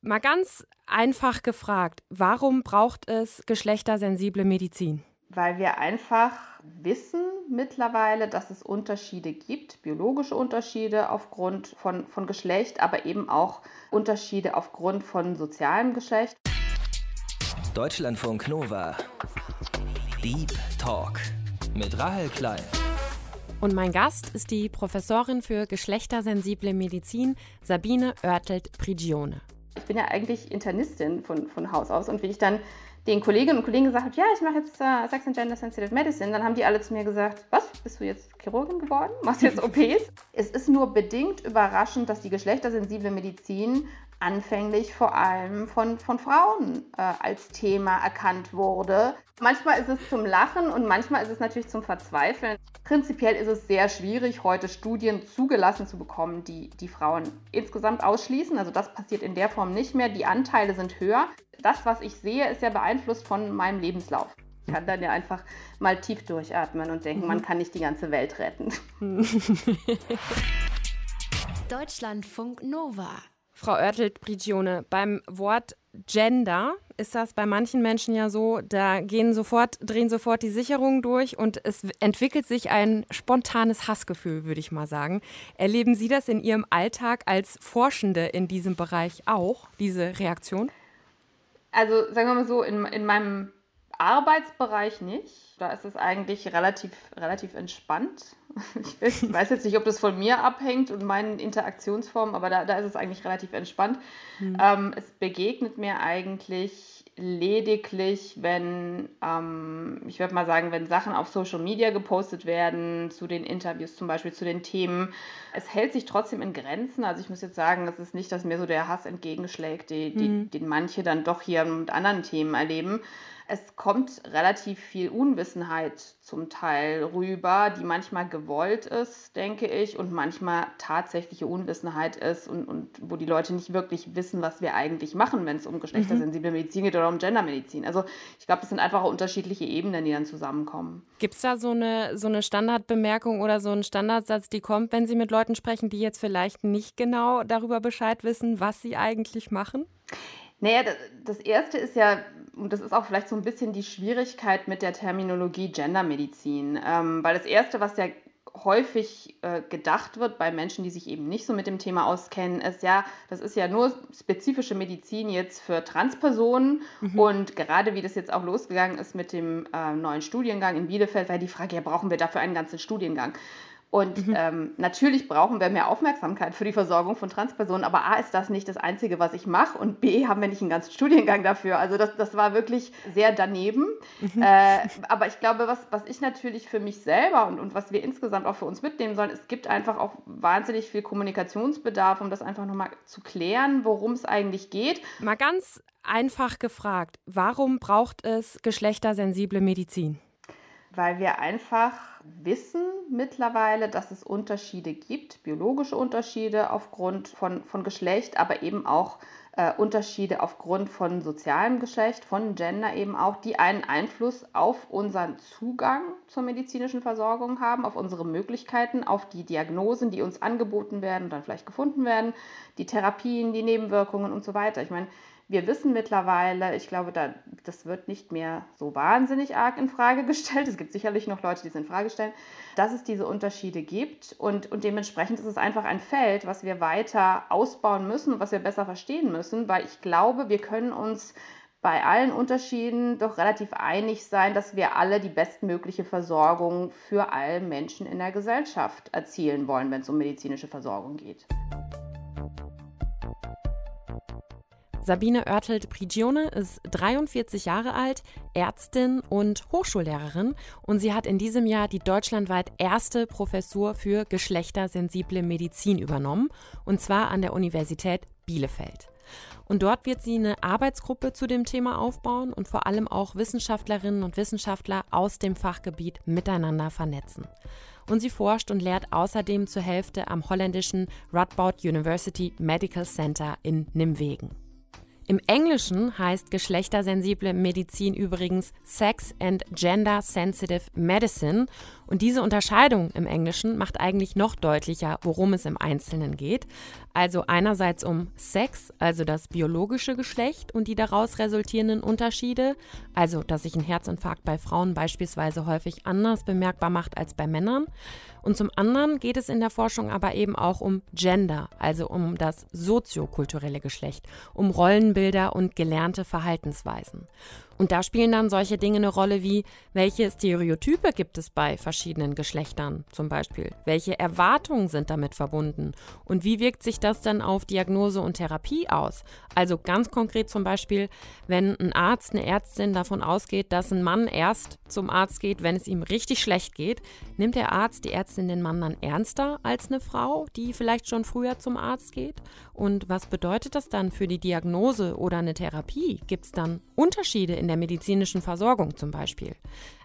Mal ganz einfach gefragt, warum braucht es geschlechtersensible Medizin? Weil wir einfach wissen mittlerweile, dass es Unterschiede gibt, biologische Unterschiede aufgrund von, von Geschlecht, aber eben auch Unterschiede aufgrund von sozialem Geschlecht. Deutschlandfunk Nova. Deep Talk mit Rahel Klein. Und mein Gast ist die Professorin für geschlechtersensible Medizin Sabine Oertelt-Prigione ich bin ja eigentlich Internistin von, von Haus aus und wie ich dann den Kolleginnen und Kollegen gesagt habe, ja, ich mache jetzt äh, Sex and Gender Sensitive Medicine, dann haben die alle zu mir gesagt, was, bist du jetzt Chirurgin geworden? Machst du jetzt OPs? es ist nur bedingt überraschend, dass die geschlechtersensible Medizin anfänglich vor allem von, von Frauen äh, als Thema erkannt wurde. Manchmal ist es zum Lachen und manchmal ist es natürlich zum Verzweifeln. Prinzipiell ist es sehr schwierig, heute Studien zugelassen zu bekommen, die die Frauen insgesamt ausschließen. Also das passiert in der Form nicht mehr. Die Anteile sind höher. Das, was ich sehe, ist ja beeinflusst von meinem Lebenslauf. Ich kann dann ja einfach mal tief durchatmen und denken, man mhm. kann nicht die ganze Welt retten. Deutschlandfunk Nova. Frau Oertelt-Prigione, beim Wort Gender ist das bei manchen Menschen ja so, da gehen sofort, drehen sofort die Sicherungen durch und es entwickelt sich ein spontanes Hassgefühl, würde ich mal sagen. Erleben Sie das in Ihrem Alltag als Forschende in diesem Bereich auch, diese Reaktion? Also sagen wir mal so, in, in meinem Arbeitsbereich nicht. Da ist es eigentlich relativ, relativ entspannt. Ich weiß jetzt nicht, ob das von mir abhängt und meinen Interaktionsformen, aber da, da ist es eigentlich relativ entspannt. Mhm. Ähm, es begegnet mir eigentlich lediglich, wenn, ähm, ich würde mal sagen, wenn Sachen auf Social Media gepostet werden, zu den Interviews zum Beispiel, zu den Themen. Es hält sich trotzdem in Grenzen. Also ich muss jetzt sagen, es ist nicht, dass mir so der Hass entgegenschlägt, die, die, mhm. den manche dann doch hier mit anderen Themen erleben es kommt relativ viel Unwissenheit zum Teil rüber, die manchmal gewollt ist, denke ich, und manchmal tatsächliche Unwissenheit ist und, und wo die Leute nicht wirklich wissen, was wir eigentlich machen, wenn es um geschlechtersensible Medizin geht oder um Gendermedizin. Also ich glaube, das sind einfach unterschiedliche Ebenen, die dann zusammenkommen. Gibt es da so eine, so eine Standardbemerkung oder so einen Standardsatz, die kommt, wenn Sie mit Leuten sprechen, die jetzt vielleicht nicht genau darüber Bescheid wissen, was sie eigentlich machen? Naja, das erste ist ja, und das ist auch vielleicht so ein bisschen die Schwierigkeit mit der Terminologie Gendermedizin, ähm, weil das erste, was ja häufig äh, gedacht wird bei Menschen, die sich eben nicht so mit dem Thema auskennen, ist ja, das ist ja nur spezifische Medizin jetzt für Transpersonen. Mhm. Und gerade wie das jetzt auch losgegangen ist mit dem äh, neuen Studiengang in Bielefeld, war die Frage, ja, brauchen wir dafür einen ganzen Studiengang? Und mhm. ähm, natürlich brauchen wir mehr Aufmerksamkeit für die Versorgung von Transpersonen, aber A ist das nicht das Einzige, was ich mache und B haben wir nicht einen ganzen Studiengang dafür. Also das, das war wirklich sehr daneben. Mhm. Äh, aber ich glaube, was, was ich natürlich für mich selber und, und was wir insgesamt auch für uns mitnehmen sollen, es gibt einfach auch wahnsinnig viel Kommunikationsbedarf, um das einfach nochmal zu klären, worum es eigentlich geht. Mal ganz einfach gefragt, warum braucht es geschlechtersensible Medizin? Weil wir einfach wissen mittlerweile, dass es Unterschiede gibt, biologische Unterschiede aufgrund von, von Geschlecht, aber eben auch äh, Unterschiede aufgrund von sozialem Geschlecht, von Gender eben auch, die einen Einfluss auf unseren Zugang zur medizinischen Versorgung haben, auf unsere Möglichkeiten, auf die Diagnosen, die uns angeboten werden und dann vielleicht gefunden werden, die Therapien, die Nebenwirkungen und so weiter. Ich meine, wir wissen mittlerweile, ich glaube, da, das wird nicht mehr so wahnsinnig arg in Frage gestellt. Es gibt sicherlich noch Leute, die es in Frage stellen, dass es diese Unterschiede gibt. Und, und dementsprechend ist es einfach ein Feld, was wir weiter ausbauen müssen und was wir besser verstehen müssen, weil ich glaube, wir können uns bei allen Unterschieden doch relativ einig sein, dass wir alle die bestmögliche Versorgung für alle Menschen in der Gesellschaft erzielen wollen, wenn es um medizinische Versorgung geht. Sabine Oertelt-Prigione ist 43 Jahre alt, Ärztin und Hochschullehrerin und sie hat in diesem Jahr die deutschlandweit erste Professur für geschlechtersensible Medizin übernommen und zwar an der Universität Bielefeld. Und dort wird sie eine Arbeitsgruppe zu dem Thema aufbauen und vor allem auch Wissenschaftlerinnen und Wissenschaftler aus dem Fachgebiet miteinander vernetzen. Und sie forscht und lehrt außerdem zur Hälfte am holländischen Radboud University Medical Center in Nimwegen. Im Englischen heißt geschlechtersensible Medizin übrigens Sex and Gender Sensitive Medicine Und diese Unterscheidung im Englischen macht eigentlich noch deutlicher, worum es im Einzelnen geht. Also einerseits um Sex, also das biologische Geschlecht und die daraus resultierenden Unterschiede, also dass sich ein Herzinfarkt bei Frauen beispielsweise häufig anders bemerkbar macht als bei Männern. Und zum anderen geht es in der Forschung aber eben auch um Gender, also um das soziokulturelle Geschlecht, um Rollenbilder und gelernte Verhaltensweisen. Und da spielen dann solche Dinge eine Rolle wie, welche Stereotype gibt es bei verschiedenen Geschlechtern zum Beispiel? Welche Erwartungen sind damit verbunden? Und wie wirkt sich das dann auf Diagnose und Therapie aus? Also ganz konkret zum Beispiel, wenn ein Arzt, eine Ärztin davon ausgeht, dass ein Mann erst zum Arzt geht, wenn es ihm richtig schlecht geht, nimmt der Arzt, die Ärztin den Mann dann ernster als eine Frau, die vielleicht schon früher zum Arzt geht? Und was bedeutet das dann für die Diagnose oder eine Therapie? Gibt es dann Unterschiede in der medizinischen Versorgung zum Beispiel?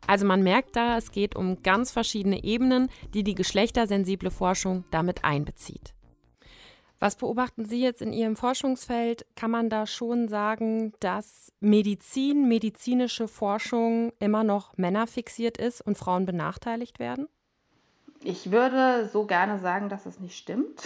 Also man merkt da, es geht um ganz verschiedene Ebenen, die die geschlechtersensible Forschung damit einbezieht. Was beobachten Sie jetzt in Ihrem Forschungsfeld? Kann man da schon sagen, dass Medizin, medizinische Forschung immer noch männerfixiert ist und Frauen benachteiligt werden? Ich würde so gerne sagen, dass es nicht stimmt.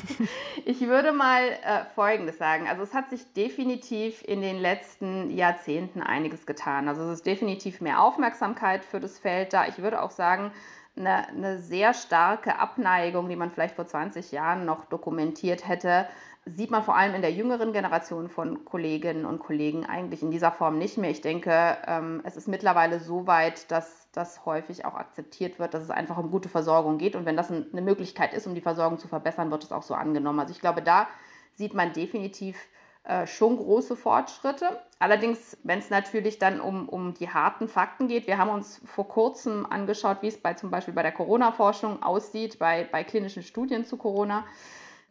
ich würde mal äh, Folgendes sagen. Also es hat sich definitiv in den letzten Jahrzehnten einiges getan. Also es ist definitiv mehr Aufmerksamkeit für das Feld da. Ich würde auch sagen, eine, eine sehr starke Abneigung, die man vielleicht vor 20 Jahren noch dokumentiert hätte, sieht man vor allem in der jüngeren Generation von Kolleginnen und Kollegen eigentlich in dieser Form nicht mehr. Ich denke, ähm, es ist mittlerweile so weit, dass das häufig auch akzeptiert wird, dass es einfach um gute Versorgung geht. Und wenn das eine Möglichkeit ist, um die Versorgung zu verbessern, wird es auch so angenommen. Also ich glaube, da sieht man definitiv äh, schon große Fortschritte. Allerdings, wenn es natürlich dann um, um die harten Fakten geht, wir haben uns vor kurzem angeschaut, wie es bei zum Beispiel bei der Corona-Forschung aussieht, bei, bei klinischen Studien zu Corona.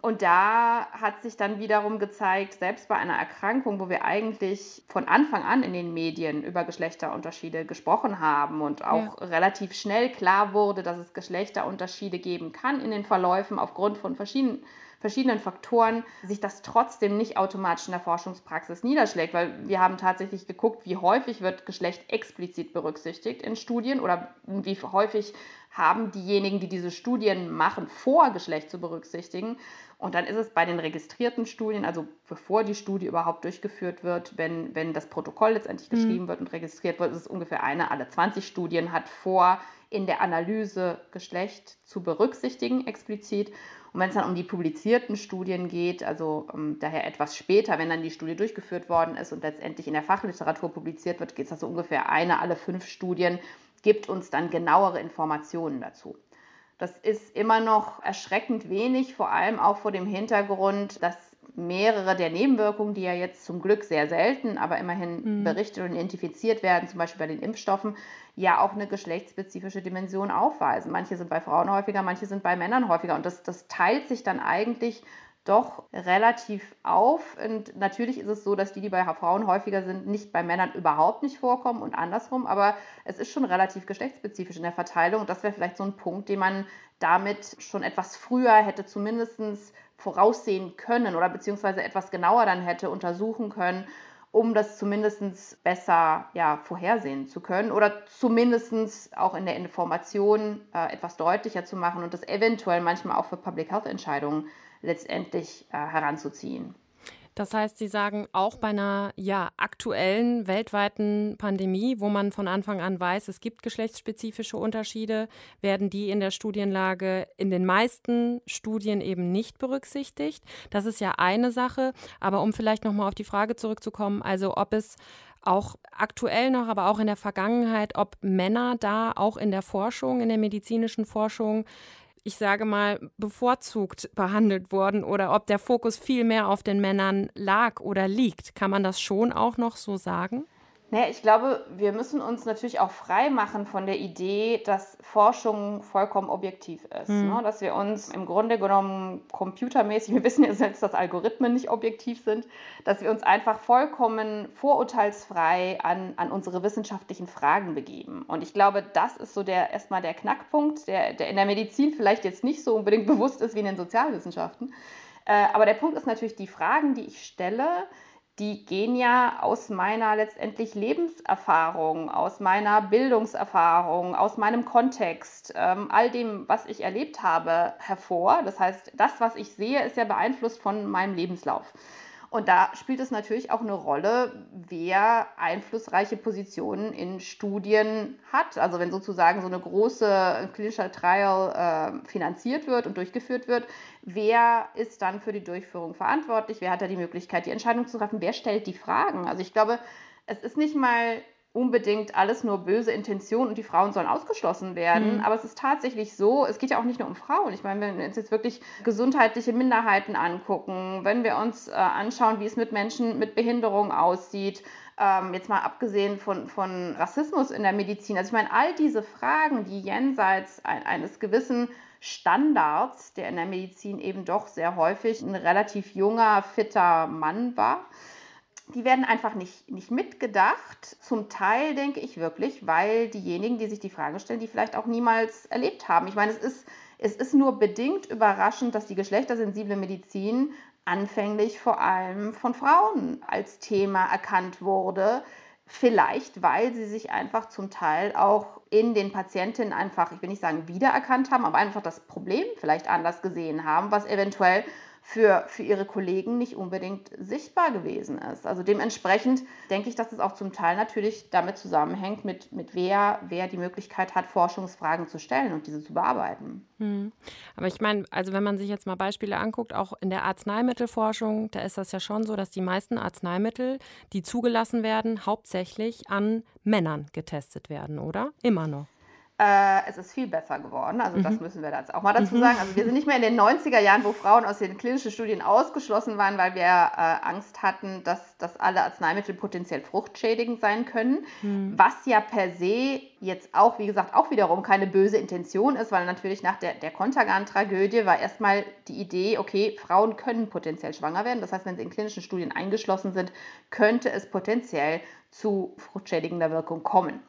Und da hat sich dann wiederum gezeigt, selbst bei einer Erkrankung, wo wir eigentlich von Anfang an in den Medien über Geschlechterunterschiede gesprochen haben und auch ja. relativ schnell klar wurde, dass es Geschlechterunterschiede geben kann in den Verläufen aufgrund von verschiedenen, verschiedenen Faktoren, sich das trotzdem nicht automatisch in der Forschungspraxis niederschlägt, weil wir haben tatsächlich geguckt, wie häufig wird Geschlecht explizit berücksichtigt in Studien oder wie häufig haben diejenigen, die diese Studien machen, vor, Geschlecht zu berücksichtigen. Und dann ist es bei den registrierten Studien, also bevor die Studie überhaupt durchgeführt wird, wenn, wenn das Protokoll letztendlich mhm. geschrieben wird und registriert wird, ist es ungefähr eine alle 20 Studien hat vor, in der Analyse Geschlecht zu berücksichtigen, explizit. Und wenn es dann um die publizierten Studien geht, also um, ähm, daher etwas später, wenn dann die Studie durchgeführt worden ist und letztendlich in der Fachliteratur publiziert wird, geht es also ungefähr eine alle fünf Studien, gibt uns dann genauere Informationen dazu. Das ist immer noch erschreckend wenig, vor allem auch vor dem Hintergrund, dass mehrere der Nebenwirkungen, die ja jetzt zum Glück sehr selten, aber immerhin mhm. berichtet und identifiziert werden, zum Beispiel bei den Impfstoffen, ja auch eine geschlechtsspezifische Dimension aufweisen. Manche sind bei Frauen häufiger, manche sind bei Männern häufiger. Und das, das teilt sich dann eigentlich doch relativ auf. Und natürlich ist es so, dass die, die bei Frauen häufiger sind, nicht bei Männern überhaupt nicht vorkommen und andersrum. Aber es ist schon relativ geschlechtsspezifisch in der Verteilung. Und das wäre vielleicht so ein Punkt, den man damit schon etwas früher hätte zumindest voraussehen können oder beziehungsweise etwas genauer dann hätte untersuchen können, um das zumindest besser ja, vorhersehen zu können oder zumindest auch in der Information äh, etwas deutlicher zu machen und das eventuell manchmal auch für Public Health Entscheidungen letztendlich äh, heranzuziehen. Das heißt, Sie sagen auch bei einer ja, aktuellen weltweiten Pandemie, wo man von Anfang an weiß, es gibt geschlechtsspezifische Unterschiede, werden die in der Studienlage in den meisten Studien eben nicht berücksichtigt. Das ist ja eine Sache. Aber um vielleicht nochmal auf die Frage zurückzukommen, also ob es auch aktuell noch, aber auch in der Vergangenheit, ob Männer da auch in der Forschung, in der medizinischen Forschung ich sage mal, bevorzugt behandelt wurden oder ob der Fokus viel mehr auf den Männern lag oder liegt. Kann man das schon auch noch so sagen? Naja, ich glaube, wir müssen uns natürlich auch frei machen von der Idee, dass Forschung vollkommen objektiv ist. Mhm. Ne? Dass wir uns im Grunde genommen computermäßig, wir wissen ja selbst, dass Algorithmen nicht objektiv sind, dass wir uns einfach vollkommen vorurteilsfrei an, an unsere wissenschaftlichen Fragen begeben. Und ich glaube, das ist so der erstmal der Knackpunkt, der, der in der Medizin vielleicht jetzt nicht so unbedingt bewusst ist wie in den Sozialwissenschaften. Äh, aber der Punkt ist natürlich, die Fragen, die ich stelle, die gehen ja aus meiner letztendlich Lebenserfahrung, aus meiner Bildungserfahrung, aus meinem Kontext, ähm, all dem, was ich erlebt habe, hervor. Das heißt, das, was ich sehe, ist ja beeinflusst von meinem Lebenslauf. Und da spielt es natürlich auch eine Rolle, wer einflussreiche Positionen in Studien hat. Also wenn sozusagen so eine große klinische Trial äh, finanziert wird und durchgeführt wird, wer ist dann für die Durchführung verantwortlich? Wer hat da die Möglichkeit, die Entscheidung zu treffen? Wer stellt die Fragen? Also ich glaube, es ist nicht mal unbedingt alles nur böse Intention und die Frauen sollen ausgeschlossen werden. Mhm. Aber es ist tatsächlich so, es geht ja auch nicht nur um Frauen. Ich meine, wenn wir uns jetzt wirklich gesundheitliche Minderheiten angucken, wenn wir uns äh, anschauen, wie es mit Menschen mit Behinderung aussieht, ähm, jetzt mal abgesehen von, von Rassismus in der Medizin. Also ich meine, all diese Fragen, die jenseits ein, eines gewissen Standards, der in der Medizin eben doch sehr häufig ein relativ junger, fitter Mann war, die werden einfach nicht, nicht mitgedacht. Zum Teil denke ich wirklich, weil diejenigen, die sich die Frage stellen, die vielleicht auch niemals erlebt haben. Ich meine, es ist, es ist nur bedingt überraschend, dass die geschlechtersensible Medizin anfänglich vor allem von Frauen als Thema erkannt wurde. Vielleicht, weil sie sich einfach zum Teil auch in den Patientinnen einfach, ich will nicht sagen wiedererkannt haben, aber einfach das Problem vielleicht anders gesehen haben, was eventuell für, für ihre Kollegen nicht unbedingt sichtbar gewesen ist. Also dementsprechend denke ich, dass es auch zum Teil natürlich damit zusammenhängt, mit, mit wer, wer die Möglichkeit hat, Forschungsfragen zu stellen und diese zu bearbeiten. Hm. Aber ich meine, also wenn man sich jetzt mal Beispiele anguckt, auch in der Arzneimittelforschung, da ist das ja schon so, dass die meisten Arzneimittel, die zugelassen werden, hauptsächlich an Männern getestet werden, oder? Immer noch. Äh, es ist viel besser geworden. Also mhm. das müssen wir jetzt auch mal dazu mhm. sagen. Also wir sind nicht mehr in den 90er Jahren, wo Frauen aus den klinischen Studien ausgeschlossen waren, weil wir äh, Angst hatten, dass, dass alle Arzneimittel potenziell fruchtschädigend sein können. Mhm. Was ja per se jetzt auch, wie gesagt, auch wiederum keine böse Intention ist, weil natürlich nach der, der Kontergan-Tragödie war erstmal die Idee, okay, Frauen können potenziell schwanger werden. Das heißt, wenn sie in klinischen Studien eingeschlossen sind, könnte es potenziell zu fruchtschädigender Wirkung kommen.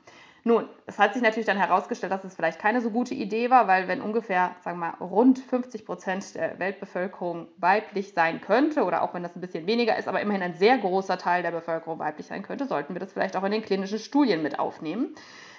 Nun, es hat sich natürlich dann herausgestellt, dass es vielleicht keine so gute Idee war, weil wenn ungefähr, sagen wir mal, rund 50 Prozent der Weltbevölkerung weiblich sein könnte, oder auch wenn das ein bisschen weniger ist, aber immerhin ein sehr großer Teil der Bevölkerung weiblich sein könnte, sollten wir das vielleicht auch in den klinischen Studien mit aufnehmen.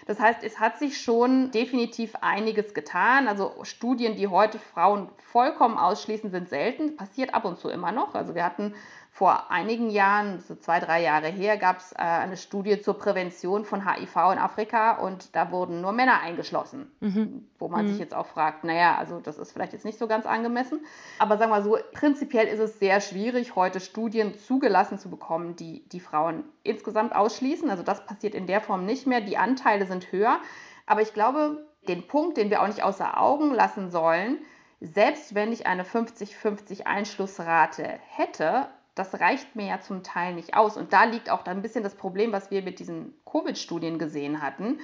Das heißt, es hat sich schon definitiv einiges getan. Also Studien, die heute Frauen vollkommen ausschließen, sind selten. Passiert ab und zu immer noch. Also wir hatten vor einigen Jahren, so zwei, drei Jahre her, gab es äh, eine Studie zur Prävention von HIV in Afrika und da wurden nur Männer eingeschlossen. Mhm. Wo man mhm. sich jetzt auch fragt, naja, also das ist vielleicht jetzt nicht so ganz angemessen. Aber sagen wir so, prinzipiell ist es sehr schwierig, heute Studien zugelassen zu bekommen, die die Frauen insgesamt ausschließen. Also das passiert in der Form nicht mehr. Die Anteile sind höher. Aber ich glaube, den Punkt, den wir auch nicht außer Augen lassen sollen, selbst wenn ich eine 50-50 Einschlussrate hätte, das reicht mir ja zum Teil nicht aus. Und da liegt auch ein bisschen das Problem, was wir mit diesen Covid-Studien gesehen hatten.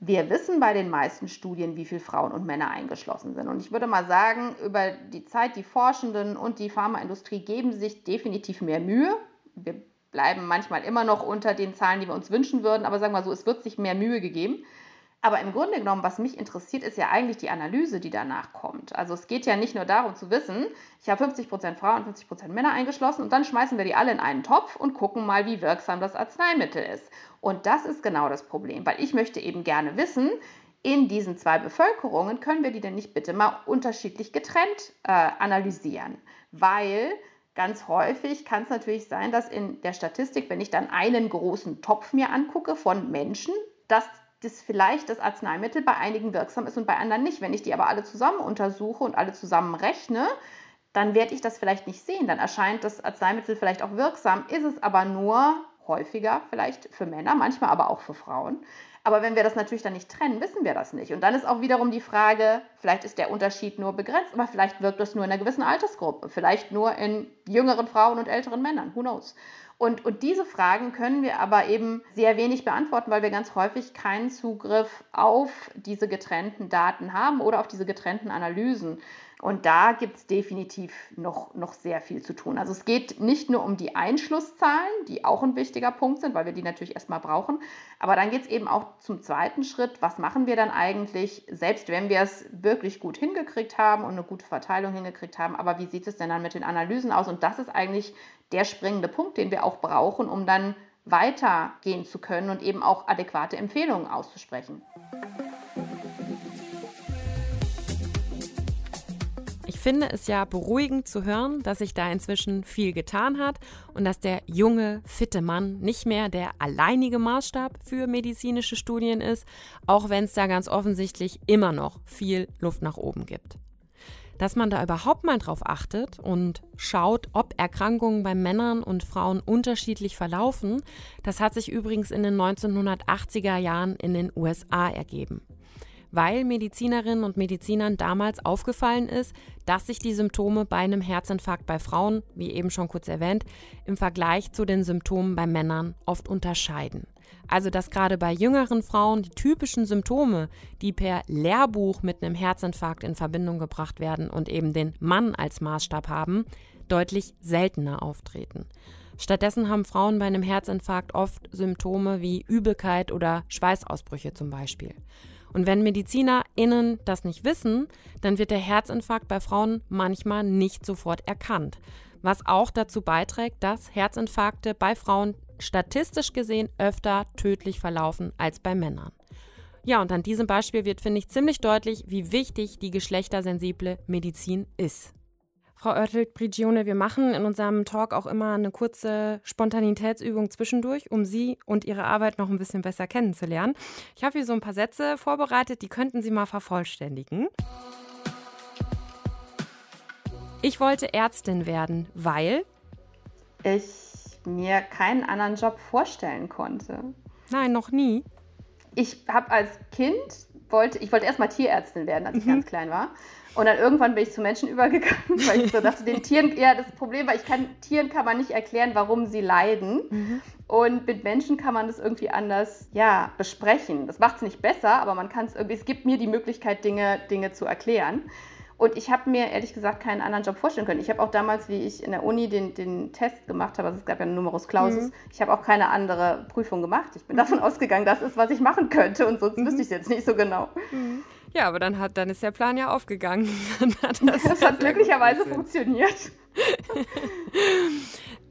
Wir wissen bei den meisten Studien, wie viele Frauen und Männer eingeschlossen sind. Und ich würde mal sagen, über die Zeit, die Forschenden und die Pharmaindustrie geben sich definitiv mehr Mühe. Wir bleiben manchmal immer noch unter den Zahlen, die wir uns wünschen würden, aber sagen wir so, es wird sich mehr Mühe gegeben. Aber im Grunde genommen, was mich interessiert, ist ja eigentlich die Analyse, die danach kommt. Also es geht ja nicht nur darum zu wissen, ich habe 50% Frauen und 50% Männer eingeschlossen und dann schmeißen wir die alle in einen Topf und gucken mal, wie wirksam das Arzneimittel ist. Und das ist genau das Problem, weil ich möchte eben gerne wissen, in diesen zwei Bevölkerungen können wir die denn nicht bitte mal unterschiedlich getrennt äh, analysieren? Weil ganz häufig kann es natürlich sein, dass in der Statistik, wenn ich dann einen großen Topf mir angucke von Menschen, dass dass vielleicht das Arzneimittel bei einigen wirksam ist und bei anderen nicht. Wenn ich die aber alle zusammen untersuche und alle zusammen rechne, dann werde ich das vielleicht nicht sehen. Dann erscheint das Arzneimittel vielleicht auch wirksam, ist es aber nur häufiger vielleicht für Männer, manchmal aber auch für Frauen. Aber wenn wir das natürlich dann nicht trennen, wissen wir das nicht. Und dann ist auch wiederum die Frage, vielleicht ist der Unterschied nur begrenzt, aber vielleicht wirkt es nur in einer gewissen Altersgruppe, vielleicht nur in jüngeren Frauen und älteren Männern, who knows. Und, und diese Fragen können wir aber eben sehr wenig beantworten, weil wir ganz häufig keinen Zugriff auf diese getrennten Daten haben oder auf diese getrennten Analysen. Und da gibt es definitiv noch, noch sehr viel zu tun. Also es geht nicht nur um die Einschlusszahlen, die auch ein wichtiger Punkt sind, weil wir die natürlich erstmal brauchen. Aber dann geht es eben auch zum zweiten Schritt. Was machen wir dann eigentlich, selbst wenn wir es wirklich gut hingekriegt haben und eine gute Verteilung hingekriegt haben, aber wie sieht es denn dann mit den Analysen aus? Und das ist eigentlich der springende Punkt, den wir auch brauchen, um dann weitergehen zu können und eben auch adäquate Empfehlungen auszusprechen. Finde es ja beruhigend zu hören, dass sich da inzwischen viel getan hat und dass der junge, fitte Mann nicht mehr der alleinige Maßstab für medizinische Studien ist, auch wenn es da ganz offensichtlich immer noch viel Luft nach oben gibt. Dass man da überhaupt mal drauf achtet und schaut, ob Erkrankungen bei Männern und Frauen unterschiedlich verlaufen, das hat sich übrigens in den 1980er Jahren in den USA ergeben weil Medizinerinnen und Medizinern damals aufgefallen ist, dass sich die Symptome bei einem Herzinfarkt bei Frauen, wie eben schon kurz erwähnt, im Vergleich zu den Symptomen bei Männern oft unterscheiden. Also dass gerade bei jüngeren Frauen die typischen Symptome, die per Lehrbuch mit einem Herzinfarkt in Verbindung gebracht werden und eben den Mann als Maßstab haben, deutlich seltener auftreten. Stattdessen haben Frauen bei einem Herzinfarkt oft Symptome wie Übelkeit oder Schweißausbrüche zum Beispiel. Und wenn MedizinerInnen das nicht wissen, dann wird der Herzinfarkt bei Frauen manchmal nicht sofort erkannt. Was auch dazu beiträgt, dass Herzinfarkte bei Frauen statistisch gesehen öfter tödlich verlaufen als bei Männern. Ja, und an diesem Beispiel wird, finde ich, ziemlich deutlich, wie wichtig die geschlechtersensible Medizin ist. Frau Oertelt-Prigione, wir machen in unserem Talk auch immer eine kurze Spontanitätsübung zwischendurch, um Sie und Ihre Arbeit noch ein bisschen besser kennenzulernen. Ich habe hier so ein paar Sätze vorbereitet, die könnten Sie mal vervollständigen. Ich wollte Ärztin werden, weil ich mir keinen anderen Job vorstellen konnte. Nein, noch nie. Ich habe als Kind wollte, ich wollte erstmal Tierärztin werden, als ich mhm. ganz klein war. Und dann irgendwann bin ich zu Menschen übergegangen, weil ich so dachte, den Tieren, ja, das Problem war, ich kann, Tieren kann man nicht erklären, warum sie leiden. Mhm. Und mit Menschen kann man das irgendwie anders, ja, besprechen. Das macht es nicht besser, aber man kann es irgendwie, es gibt mir die Möglichkeit, Dinge, Dinge zu erklären. Und ich habe mir ehrlich gesagt keinen anderen Job vorstellen können. Ich habe auch damals, wie ich in der Uni den, den Test gemacht habe, also es gab ja einen Numerus Clausus, mhm. ich habe auch keine andere Prüfung gemacht. Ich bin mhm. davon ausgegangen, das ist, was ich machen könnte und sonst mhm. wüsste ich es jetzt nicht so genau. Mhm. Ja, aber dann, hat, dann ist der Plan ja aufgegangen. hat das, das hat glücklicherweise funktioniert.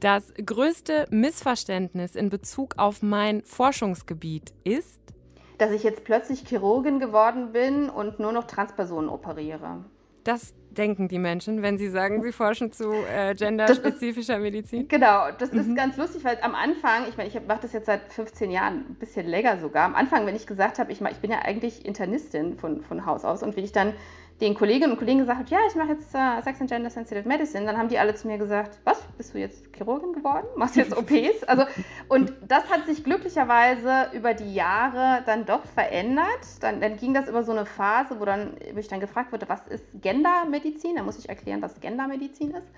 Das größte Missverständnis in Bezug auf mein Forschungsgebiet ist, dass ich jetzt plötzlich Chirurgin geworden bin und nur noch Transpersonen operiere. Das denken die Menschen, wenn sie sagen, sie forschen zu äh, genderspezifischer Medizin? Genau, das mhm. ist ganz lustig, weil am Anfang, ich meine, ich mache das jetzt seit 15 Jahren, ein bisschen länger sogar. Am Anfang, wenn ich gesagt habe, ich, ich bin ja eigentlich Internistin von, von Haus aus und wie ich dann den Kolleginnen und Kollegen gesagt habe, ja, ich mache jetzt äh, Sex and Gender Sensitive Medicine, dann haben die alle zu mir gesagt, was, bist du jetzt Chirurgin geworden? Machst du jetzt OPs? Also, und das hat sich glücklicherweise über die Jahre dann doch verändert. Dann, dann ging das über so eine Phase, wo, dann, wo ich dann gefragt wurde, was ist Gendermedizin? Da muss ich erklären, was Gendermedizin ist.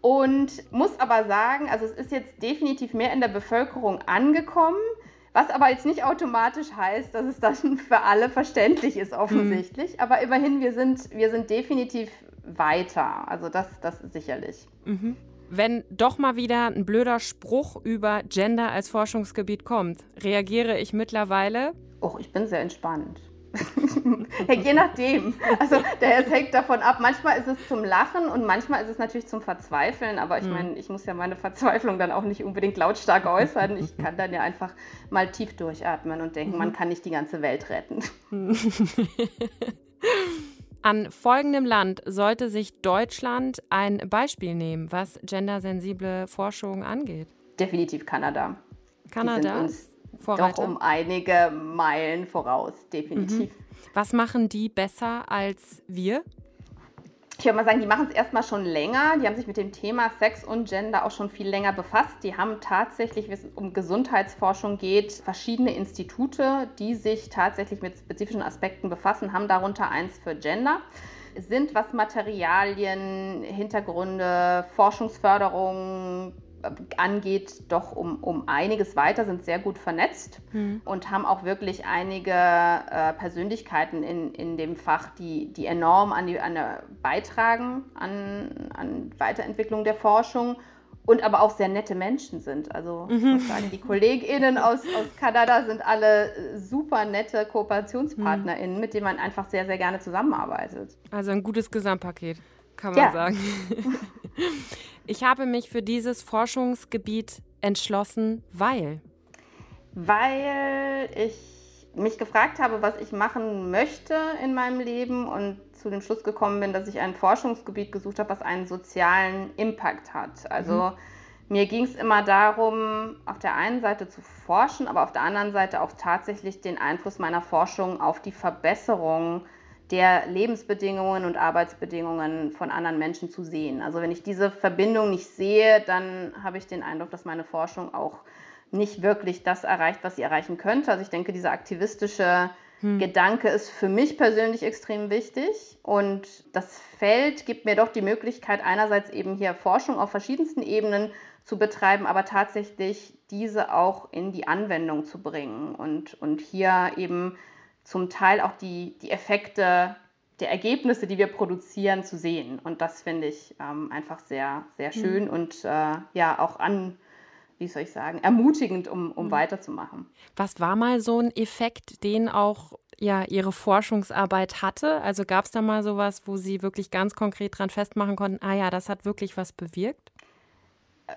Und muss aber sagen, also es ist jetzt definitiv mehr in der Bevölkerung angekommen. Was aber jetzt nicht automatisch heißt, dass es dann für alle verständlich ist, offensichtlich. Mhm. Aber immerhin, wir sind, wir sind definitiv weiter. Also das, das sicherlich. Mhm. Wenn doch mal wieder ein blöder Spruch über Gender als Forschungsgebiet kommt, reagiere ich mittlerweile? Och, ich bin sehr entspannt. Je nachdem. Also es hängt davon ab. Manchmal ist es zum Lachen und manchmal ist es natürlich zum Verzweifeln. Aber ich hm. meine, ich muss ja meine Verzweiflung dann auch nicht unbedingt lautstark äußern. Ich kann dann ja einfach mal tief durchatmen und denken, man mhm. kann nicht die ganze Welt retten. An folgendem Land sollte sich Deutschland ein Beispiel nehmen, was gendersensible Forschung angeht. Definitiv Kanada. Kanada? Vorreiter? Doch um einige Meilen voraus, definitiv. Mhm. Was machen die besser als wir? Ich würde mal sagen, die machen es erstmal schon länger. Die haben sich mit dem Thema Sex und Gender auch schon viel länger befasst. Die haben tatsächlich, wenn es um Gesundheitsforschung geht, verschiedene Institute, die sich tatsächlich mit spezifischen Aspekten befassen, haben darunter eins für Gender sind, was Materialien, Hintergründe, Forschungsförderung, angeht, doch um, um einiges weiter, sind sehr gut vernetzt mhm. und haben auch wirklich einige äh, Persönlichkeiten in, in dem Fach, die, die enorm an die, an der, beitragen an, an Weiterentwicklung der Forschung und aber auch sehr nette Menschen sind. Also mhm. sagen, die KollegInnen aus, aus Kanada sind alle super nette KooperationspartnerInnen, mhm. mit denen man einfach sehr, sehr gerne zusammenarbeitet. Also ein gutes Gesamtpaket, kann man ja. sagen. Ich habe mich für dieses Forschungsgebiet entschlossen, weil. Weil ich mich gefragt habe, was ich machen möchte in meinem Leben und zu dem Schluss gekommen bin, dass ich ein Forschungsgebiet gesucht habe, was einen sozialen Impact hat. Also mhm. mir ging es immer darum, auf der einen Seite zu forschen, aber auf der anderen Seite auch tatsächlich den Einfluss meiner Forschung auf die Verbesserung der Lebensbedingungen und Arbeitsbedingungen von anderen Menschen zu sehen. Also wenn ich diese Verbindung nicht sehe, dann habe ich den Eindruck, dass meine Forschung auch nicht wirklich das erreicht, was sie erreichen könnte. Also ich denke, dieser aktivistische hm. Gedanke ist für mich persönlich extrem wichtig und das Feld gibt mir doch die Möglichkeit, einerseits eben hier Forschung auf verschiedensten Ebenen zu betreiben, aber tatsächlich diese auch in die Anwendung zu bringen und, und hier eben zum Teil auch die, die Effekte der Ergebnisse, die wir produzieren, zu sehen. Und das finde ich ähm, einfach sehr, sehr schön mhm. und äh, ja auch an, wie soll ich sagen, ermutigend, um, um mhm. weiterzumachen. Was war mal so ein Effekt, den auch ja Ihre Forschungsarbeit hatte? Also gab es da mal sowas, wo Sie wirklich ganz konkret dran festmachen konnten, ah ja, das hat wirklich was bewirkt?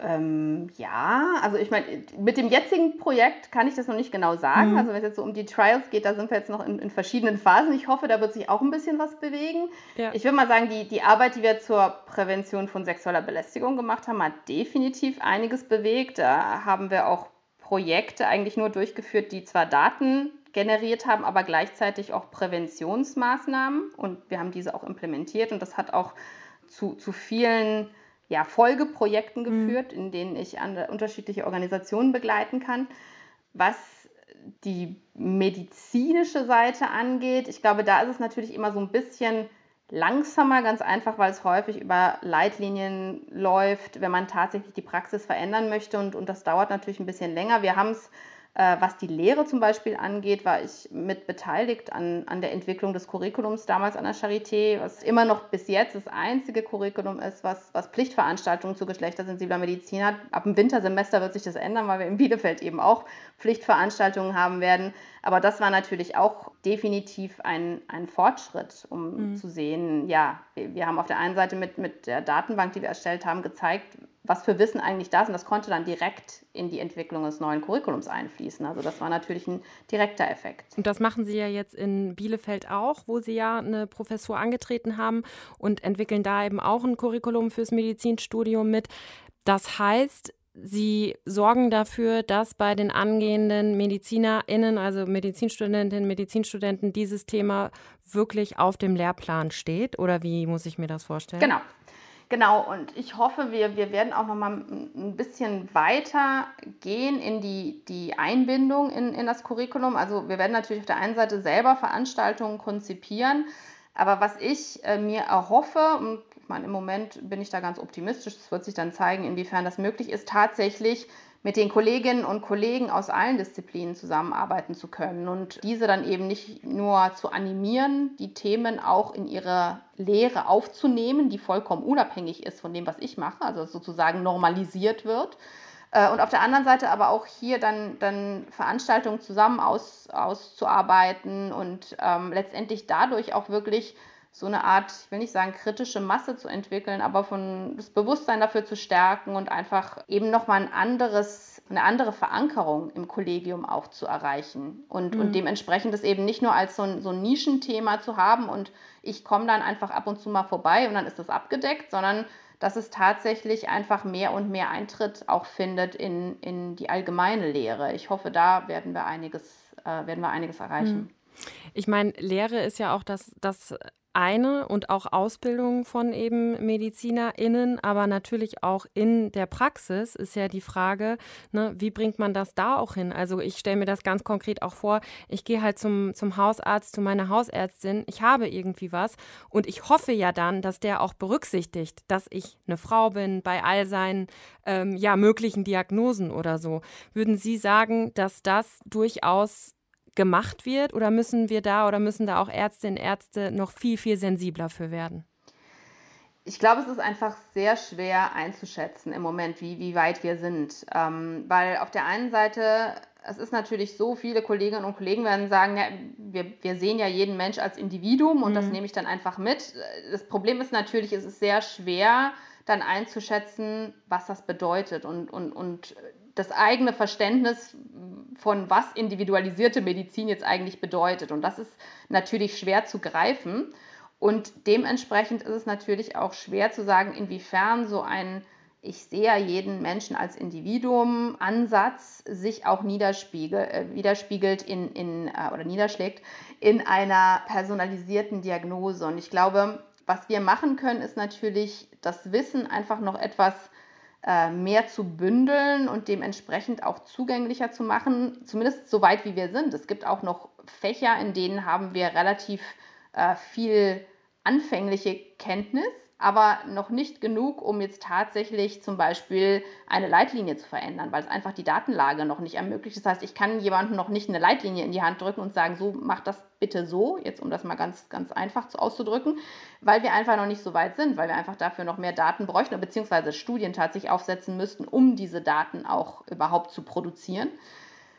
Ähm, ja, also ich meine, mit dem jetzigen Projekt kann ich das noch nicht genau sagen. Mhm. Also wenn es jetzt so um die Trials geht, da sind wir jetzt noch in, in, verschiedenen Phasen. Ich hoffe, da wird sich auch ein bisschen was bewegen. Ja. Ich würde mal sagen, die, die Arbeit, die wir zur Prävention von sexueller Belästigung gemacht haben, hat definitiv einiges bewegt. Da haben wir auch Projekte eigentlich nur durchgeführt, die zwar Daten generiert haben, aber gleichzeitig auch Präventionsmaßnahmen. Und wir haben diese auch implementiert und das hat auch zu, zu vielen ja, Folgeprojekten mhm. geführt, mhm. in denen ich unterschiedliche Organisationen begleiten kann. Was die medizinische Seite angeht, ich glaube, da ist es natürlich immer so ein bisschen langsamer, ganz einfach, weil es häufig über Leitlinien läuft, wenn man tatsächlich die Praxis verändern möchte und, und das dauert natürlich ein bisschen länger. Wir haben es was die Lehre zum Beispiel angeht, war ich mit beteiligt an, an der Entwicklung des Curriculums damals an der Charité, was immer noch bis jetzt das einzige Curriculum ist, was, was Pflichtveranstaltungen zu geschlechtersensibler Medizin hat. Ab dem Wintersemester wird sich das ändern, weil wir in Bielefeld eben auch Pflichtveranstaltungen haben werden. Aber das war natürlich auch definitiv ein, ein Fortschritt, um mhm. zu sehen, ja, wir haben auf der einen Seite mit, mit der Datenbank, die wir erstellt haben, gezeigt, was für Wissen eigentlich da ist. Und das konnte dann direkt in die Entwicklung des neuen Curriculums einfließen. Also das war natürlich ein direkter Effekt. Und das machen Sie ja jetzt in Bielefeld auch, wo Sie ja eine Professur angetreten haben und entwickeln da eben auch ein Curriculum fürs Medizinstudium mit. Das heißt, Sie sorgen dafür, dass bei den angehenden MedizinerInnen, also Medizinstudentinnen, Medizinstudenten, dieses Thema wirklich auf dem Lehrplan steht? Oder wie muss ich mir das vorstellen? Genau. Genau, und ich hoffe, wir, wir werden auch noch mal ein bisschen weiter gehen in die, die Einbindung in, in das Curriculum. Also wir werden natürlich auf der einen Seite selber Veranstaltungen konzipieren, aber was ich äh, mir erhoffe, und ich meine, im Moment bin ich da ganz optimistisch, es wird sich dann zeigen, inwiefern das möglich ist, tatsächlich mit den Kolleginnen und Kollegen aus allen Disziplinen zusammenarbeiten zu können und diese dann eben nicht nur zu animieren, die Themen auch in ihre Lehre aufzunehmen, die vollkommen unabhängig ist von dem, was ich mache, also sozusagen normalisiert wird. Äh, und auf der anderen Seite aber auch hier dann, dann Veranstaltungen zusammen aus, auszuarbeiten und ähm, letztendlich dadurch auch wirklich so eine Art, ich will nicht sagen kritische Masse zu entwickeln, aber von das Bewusstsein dafür zu stärken und einfach eben nochmal ein anderes, eine andere Verankerung im Kollegium auch zu erreichen und, mhm. und dementsprechend das eben nicht nur als so ein, so ein Nischenthema zu haben und ich komme dann einfach ab und zu mal vorbei und dann ist das abgedeckt, sondern dass es tatsächlich einfach mehr und mehr Eintritt auch findet in, in die allgemeine Lehre. Ich hoffe, da werden wir einiges, äh, werden wir einiges erreichen. Mhm. Ich meine, Lehre ist ja auch das, das eine und auch Ausbildung von eben MedizinerInnen, aber natürlich auch in der Praxis ist ja die Frage, ne, wie bringt man das da auch hin? Also ich stelle mir das ganz konkret auch vor, ich gehe halt zum, zum Hausarzt, zu meiner Hausärztin, ich habe irgendwie was und ich hoffe ja dann, dass der auch berücksichtigt, dass ich eine Frau bin bei all seinen ähm, ja, möglichen Diagnosen oder so. Würden Sie sagen, dass das durchaus gemacht wird oder müssen wir da oder müssen da auch Ärztinnen und Ärzte noch viel, viel sensibler für werden? Ich glaube, es ist einfach sehr schwer einzuschätzen im Moment, wie, wie weit wir sind. Ähm, weil auf der einen Seite, es ist natürlich so, viele Kolleginnen und Kollegen werden sagen, ja, wir, wir sehen ja jeden Mensch als Individuum und mhm. das nehme ich dann einfach mit. Das Problem ist natürlich, es ist sehr schwer, dann einzuschätzen, was das bedeutet und, und, und das eigene Verständnis von was individualisierte Medizin jetzt eigentlich bedeutet. Und das ist natürlich schwer zu greifen. Und dementsprechend ist es natürlich auch schwer zu sagen, inwiefern so ein ich sehe jeden Menschen als Individuum Ansatz sich auch äh, widerspiegelt in, in, äh, oder niederschlägt in einer personalisierten Diagnose. Und ich glaube, was wir machen können, ist natürlich das Wissen einfach noch etwas mehr zu bündeln und dementsprechend auch zugänglicher zu machen, zumindest so weit wie wir sind. Es gibt auch noch Fächer, in denen haben wir relativ äh, viel anfängliche Kenntnis aber noch nicht genug, um jetzt tatsächlich zum Beispiel eine Leitlinie zu verändern, weil es einfach die Datenlage noch nicht ermöglicht. Das heißt, ich kann jemandem noch nicht eine Leitlinie in die Hand drücken und sagen, so mach das bitte so, jetzt um das mal ganz, ganz einfach auszudrücken, weil wir einfach noch nicht so weit sind, weil wir einfach dafür noch mehr Daten bräuchten, beziehungsweise Studien tatsächlich aufsetzen müssten, um diese Daten auch überhaupt zu produzieren.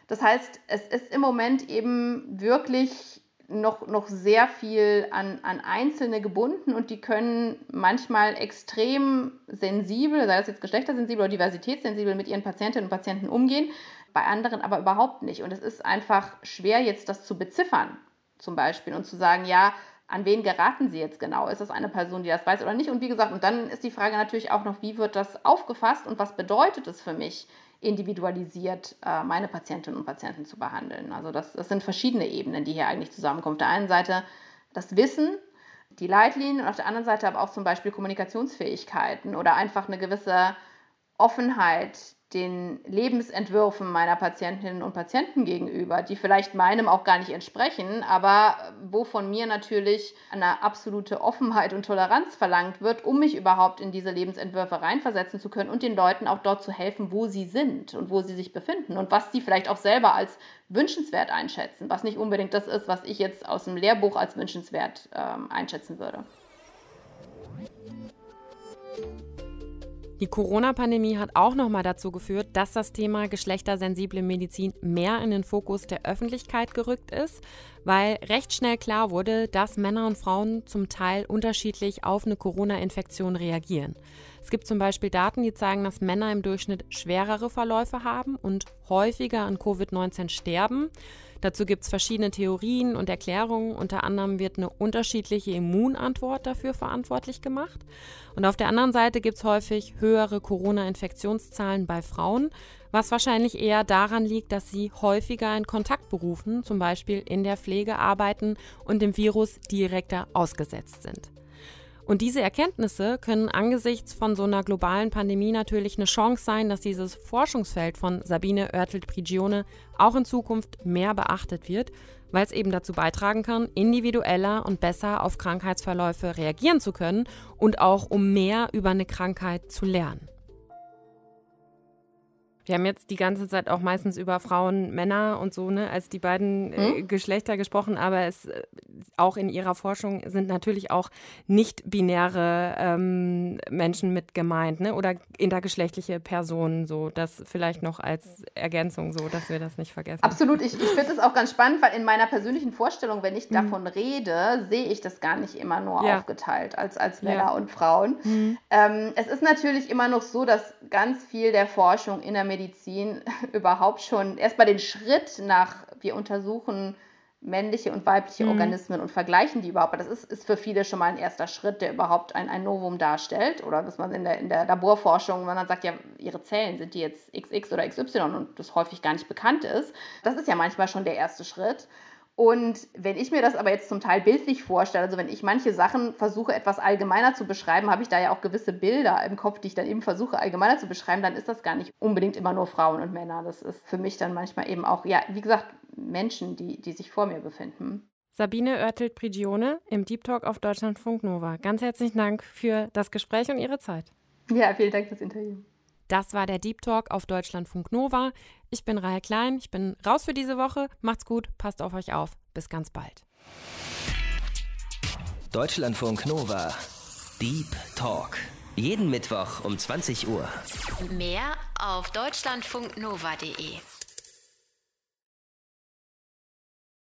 Das heißt, es ist im Moment eben wirklich noch, noch sehr viel an, an Einzelne gebunden und die können manchmal extrem sensibel, sei das jetzt geschlechtersensibel oder diversitätssensibel, mit ihren Patientinnen und Patienten umgehen, bei anderen aber überhaupt nicht. Und es ist einfach schwer, jetzt das zu beziffern, zum Beispiel, und zu sagen, ja, an wen geraten Sie jetzt genau? Ist das eine Person, die das weiß oder nicht? Und wie gesagt, und dann ist die Frage natürlich auch noch, wie wird das aufgefasst und was bedeutet es für mich, individualisiert äh, meine Patientinnen und Patienten zu behandeln. Also das, das sind verschiedene Ebenen, die hier eigentlich zusammenkommen. Auf der einen Seite das Wissen, die Leitlinien und auf der anderen Seite aber auch zum Beispiel Kommunikationsfähigkeiten oder einfach eine gewisse Offenheit den Lebensentwürfen meiner Patientinnen und Patienten gegenüber, die vielleicht meinem auch gar nicht entsprechen, aber wo von mir natürlich eine absolute Offenheit und Toleranz verlangt wird, um mich überhaupt in diese Lebensentwürfe reinversetzen zu können und den Leuten auch dort zu helfen, wo sie sind und wo sie sich befinden und was sie vielleicht auch selber als wünschenswert einschätzen, was nicht unbedingt das ist, was ich jetzt aus dem Lehrbuch als wünschenswert ähm, einschätzen würde. Die Corona-Pandemie hat auch nochmal dazu geführt, dass das Thema geschlechtersensible Medizin mehr in den Fokus der Öffentlichkeit gerückt ist, weil recht schnell klar wurde, dass Männer und Frauen zum Teil unterschiedlich auf eine Corona-Infektion reagieren. Es gibt zum Beispiel Daten, die zeigen, dass Männer im Durchschnitt schwerere Verläufe haben und häufiger an Covid-19 sterben. Dazu gibt es verschiedene Theorien und Erklärungen. Unter anderem wird eine unterschiedliche Immunantwort dafür verantwortlich gemacht. Und auf der anderen Seite gibt es häufig höhere Corona-Infektionszahlen bei Frauen, was wahrscheinlich eher daran liegt, dass sie häufiger in Kontaktberufen, zum Beispiel in der Pflege, arbeiten und dem Virus direkter ausgesetzt sind. Und diese Erkenntnisse können angesichts von so einer globalen Pandemie natürlich eine Chance sein, dass dieses Forschungsfeld von Sabine Oertelt-Prigione auch in Zukunft mehr beachtet wird, weil es eben dazu beitragen kann, individueller und besser auf Krankheitsverläufe reagieren zu können und auch um mehr über eine Krankheit zu lernen. Wir haben jetzt die ganze Zeit auch meistens über Frauen, Männer und so, ne, als die beiden äh, hm? Geschlechter gesprochen, aber es äh, auch in ihrer Forschung sind natürlich auch nicht-binäre ähm, Menschen mit gemeint, ne? Oder intergeschlechtliche Personen, so das vielleicht noch als Ergänzung, so dass wir das nicht vergessen. Absolut, ich, ich finde es auch ganz spannend, weil in meiner persönlichen Vorstellung, wenn ich mhm. davon rede, sehe ich das gar nicht immer nur ja. aufgeteilt als, als Männer ja. und Frauen. Mhm. Ähm, es ist natürlich immer noch so, dass ganz viel der Forschung in der Medizin überhaupt schon erstmal den Schritt nach, wir untersuchen männliche und weibliche mhm. Organismen und vergleichen die überhaupt. Das ist, ist für viele schon mal ein erster Schritt, der überhaupt ein, ein Novum darstellt. Oder dass man in der, in der Laborforschung, wenn man sagt, ja, ihre Zellen sind die jetzt XX oder XY und das häufig gar nicht bekannt ist. Das ist ja manchmal schon der erste Schritt. Und wenn ich mir das aber jetzt zum Teil bildlich vorstelle, also wenn ich manche Sachen versuche etwas allgemeiner zu beschreiben, habe ich da ja auch gewisse Bilder im Kopf, die ich dann eben versuche allgemeiner zu beschreiben, dann ist das gar nicht unbedingt immer nur Frauen und Männer. Das ist für mich dann manchmal eben auch, ja, wie gesagt, Menschen, die, die sich vor mir befinden. Sabine Oertelt-Prigione im Deep Talk auf Deutschlandfunk Nova. Ganz herzlichen Dank für das Gespräch und Ihre Zeit. Ja, vielen Dank fürs Interview. Das war der Deep Talk auf Deutschlandfunk Nova. Ich bin Rahel Klein, ich bin raus für diese Woche. Macht's gut, passt auf euch auf. Bis ganz bald. Deutschlandfunk Nova. Deep Talk. Jeden Mittwoch um 20 Uhr. Mehr auf deutschlandfunknova.de.